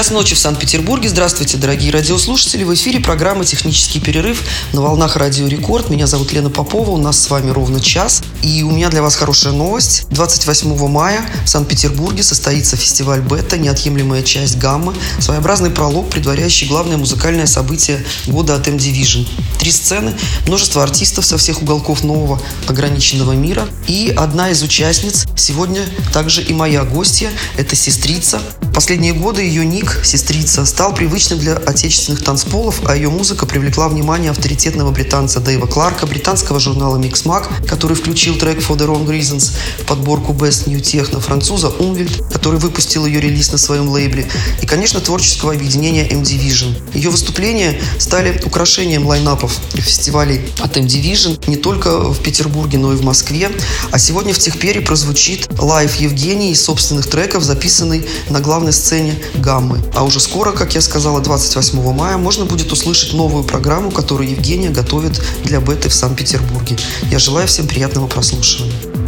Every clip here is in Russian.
Час ночи в Санкт-Петербурге. Здравствуйте, дорогие радиослушатели. В эфире программа «Технический перерыв» на волнах Радио Рекорд. Меня зовут Лена Попова. У нас с вами ровно час. И у меня для вас хорошая новость. 28 мая в Санкт-Петербурге состоится фестиваль «Бета», неотъемлемая часть гаммы, своеобразный пролог, предваряющий главное музыкальное событие года от M-Division. Три сцены, множество артистов со всех уголков нового ограниченного мира. И одна из участниц сегодня также и моя гостья. Это сестрица. Последние годы ее ник, сестрица, стал привычным для отечественных танцполов, а ее музыка привлекла внимание авторитетного британца Дэйва Кларка, британского журнала Mix Mag, который включил трек For the Wrong Reasons в подборку Best New Techno, француза Umwelt, который выпустил ее релиз на своем лейбле, и, конечно, творческого объединения M Division. Ее выступления стали украшением лайнапов фестивалей от M Division не только в Петербурге, но и в Москве. А сегодня в Техпере прозвучит live Евгении из собственных треков, записанный на главной сцене Гаммы. А уже скоро, как я сказала, 28 мая можно будет услышать новую программу, которую Евгения готовит для беты в Санкт-Петербурге. Я желаю всем приятного прослушивания.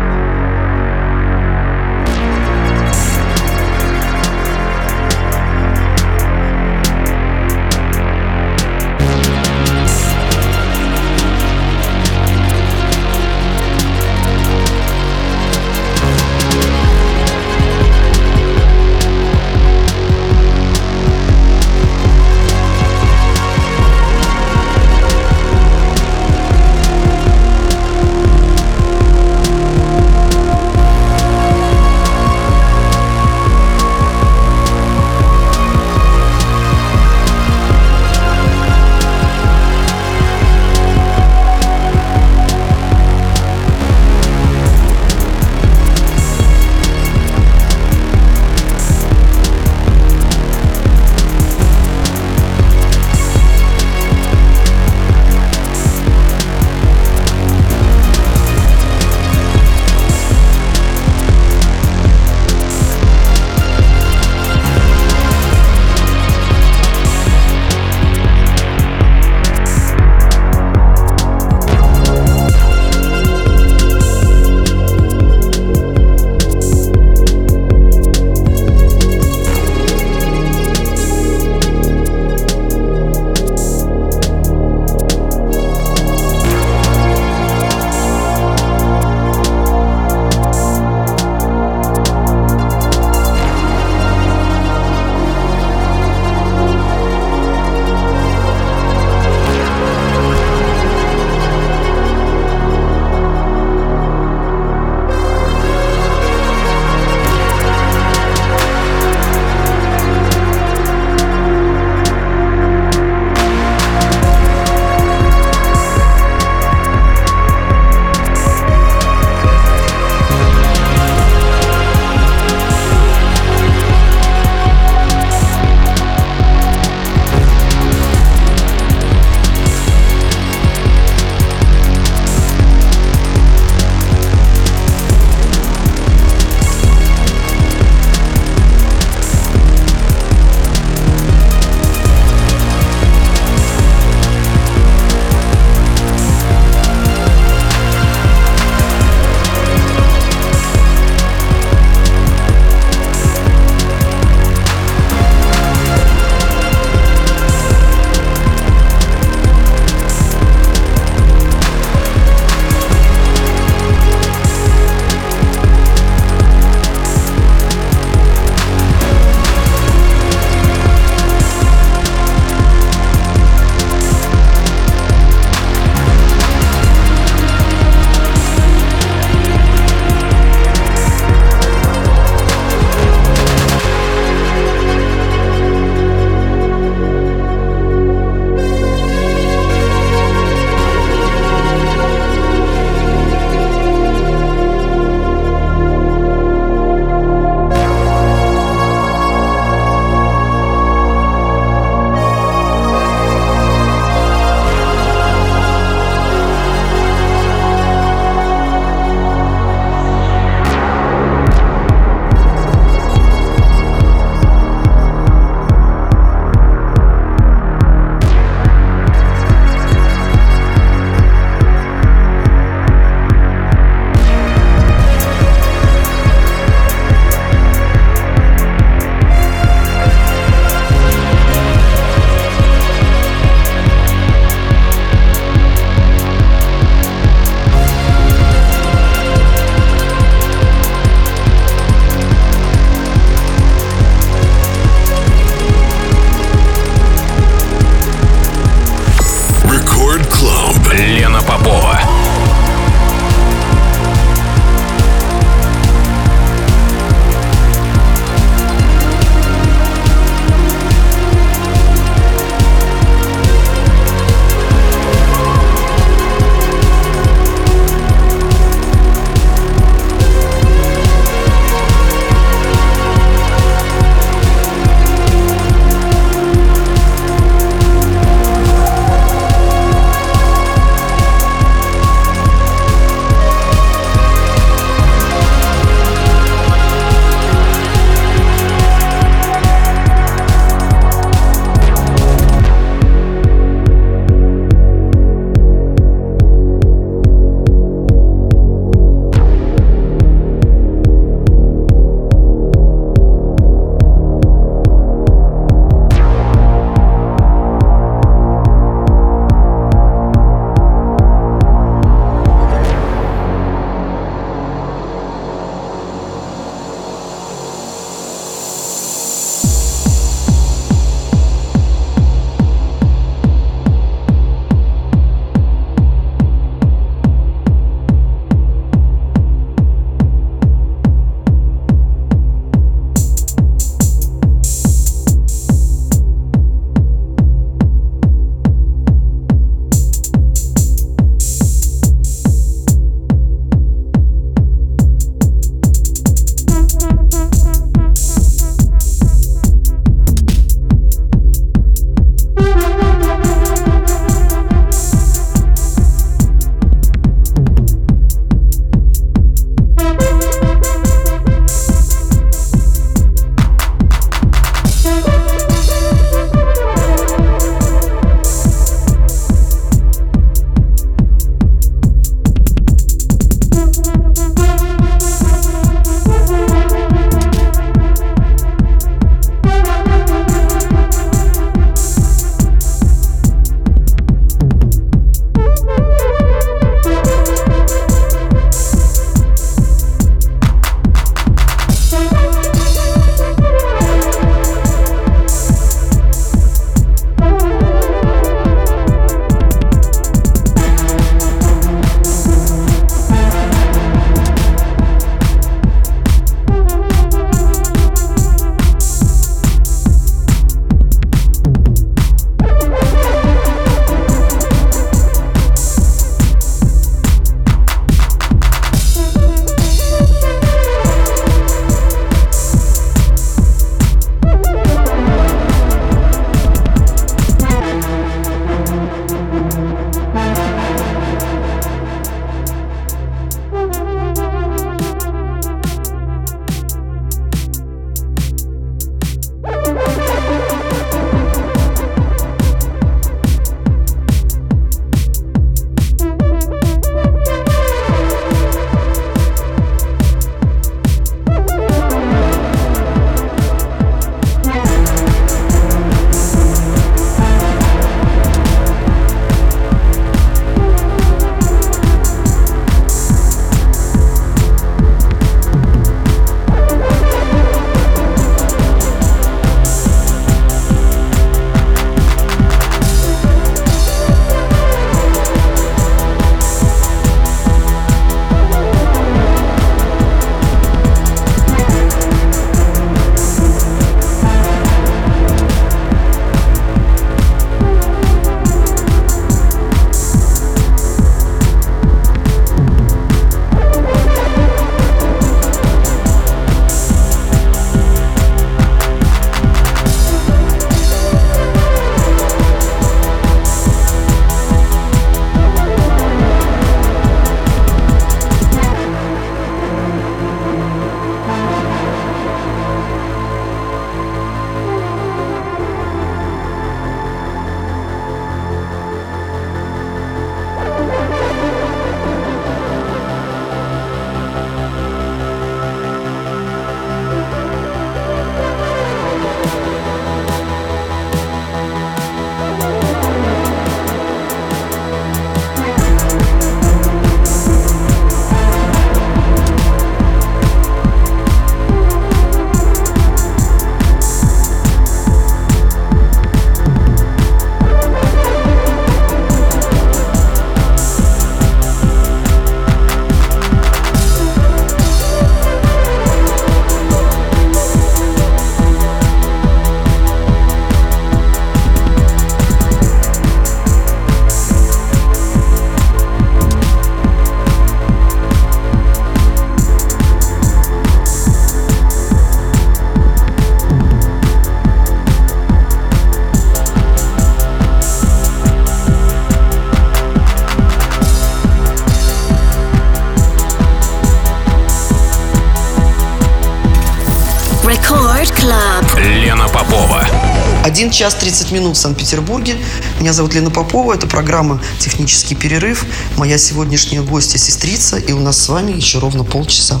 1 час 30 минут в Санкт-Петербурге. Меня зовут Лена Попова, это программа «Технический перерыв». Моя сегодняшняя гостья – сестрица, и у нас с вами еще ровно полчаса.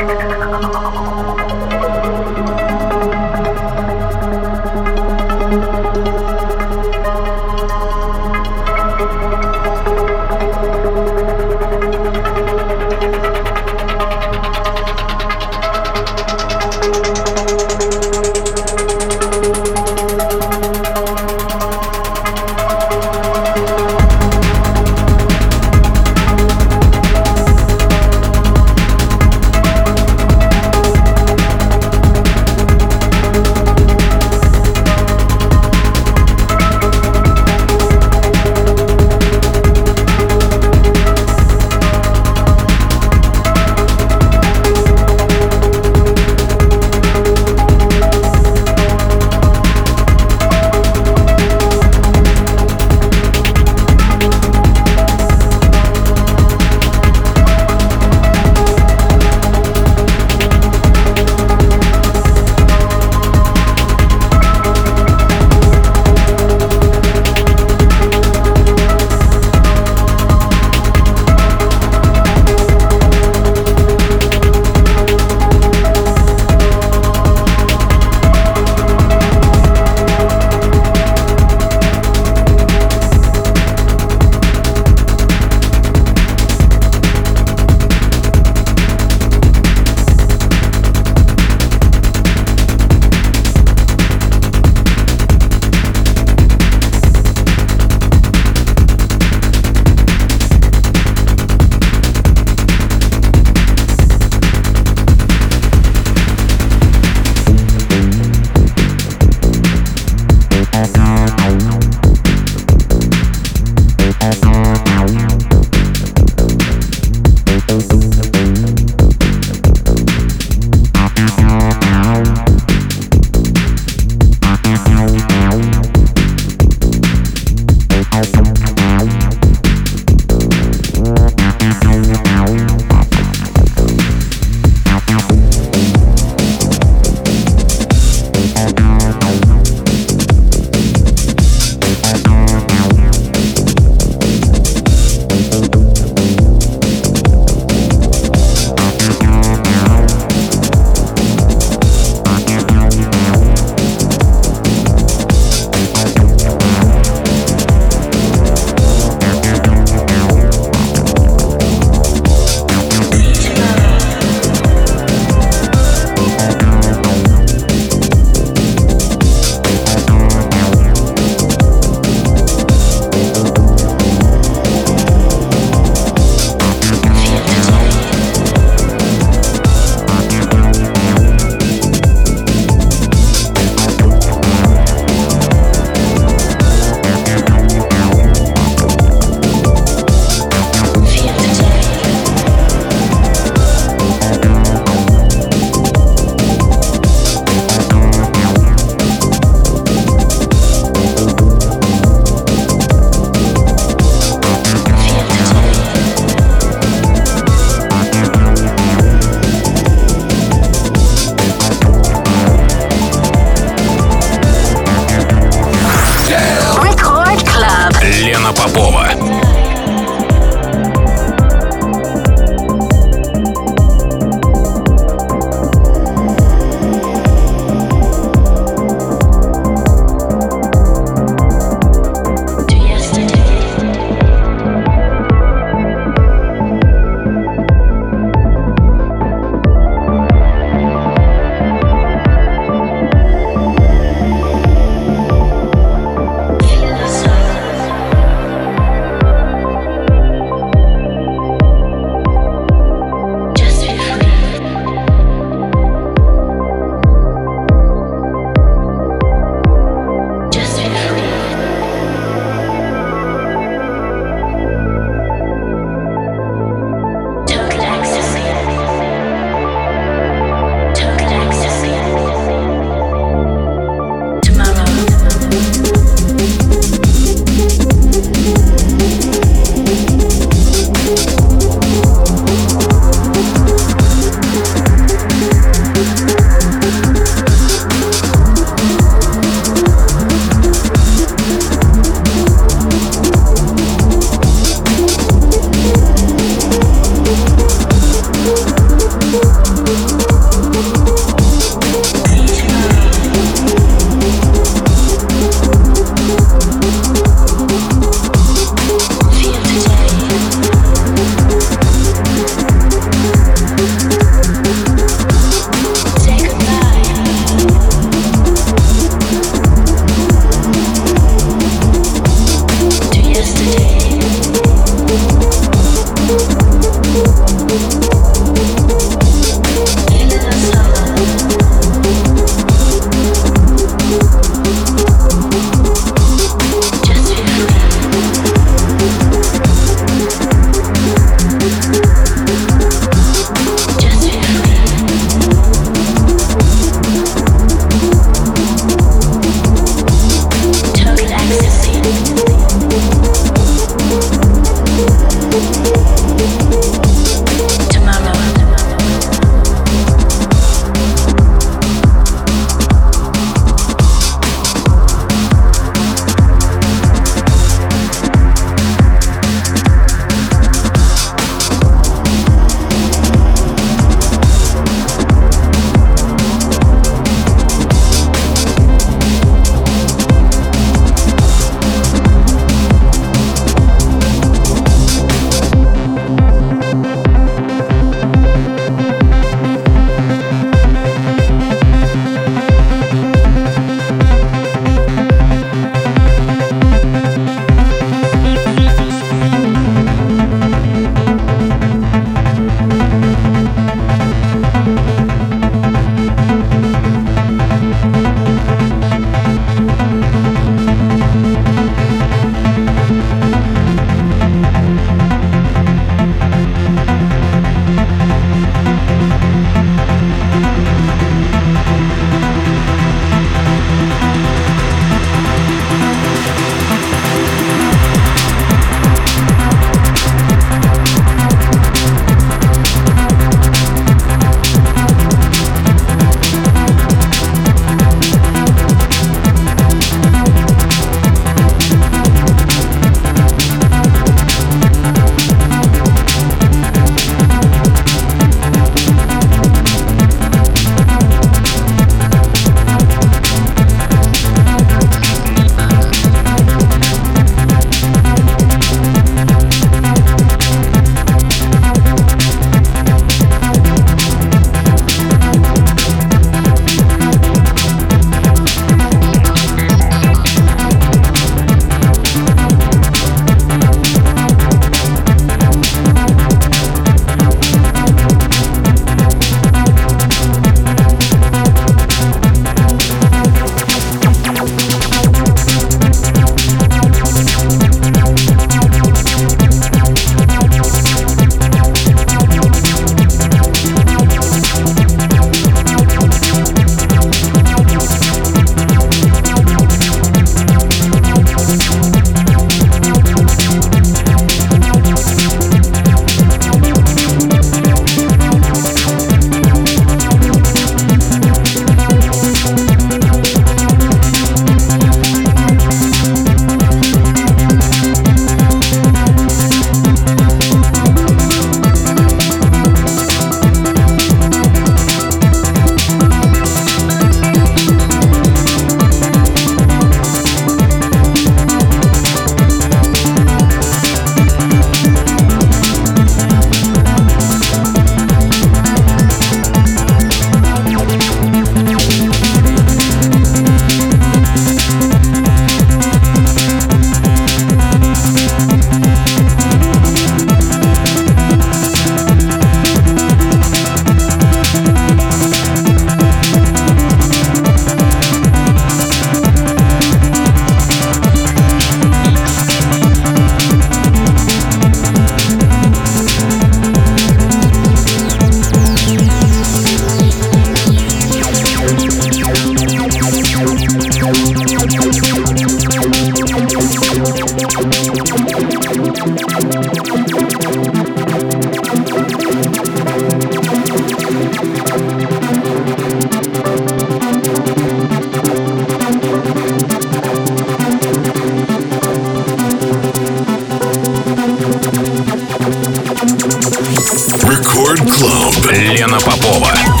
Лена Попова.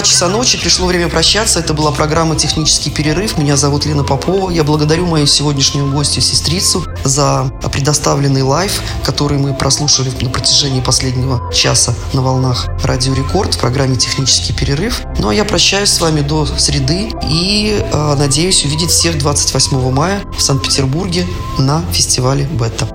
2 часа ночи пришло время прощаться. Это была программа «Технический перерыв». Меня зовут Лена Попова. Я благодарю мою сегодняшнюю гостью, сестрицу, за предоставленный лайф, который мы прослушали на протяжении последнего часа на волнах «Радио Рекорд» в программе «Технический перерыв». Ну, а я прощаюсь с вами до среды и э, надеюсь увидеть всех 28 мая в Санкт-Петербурге на фестивале Бетта.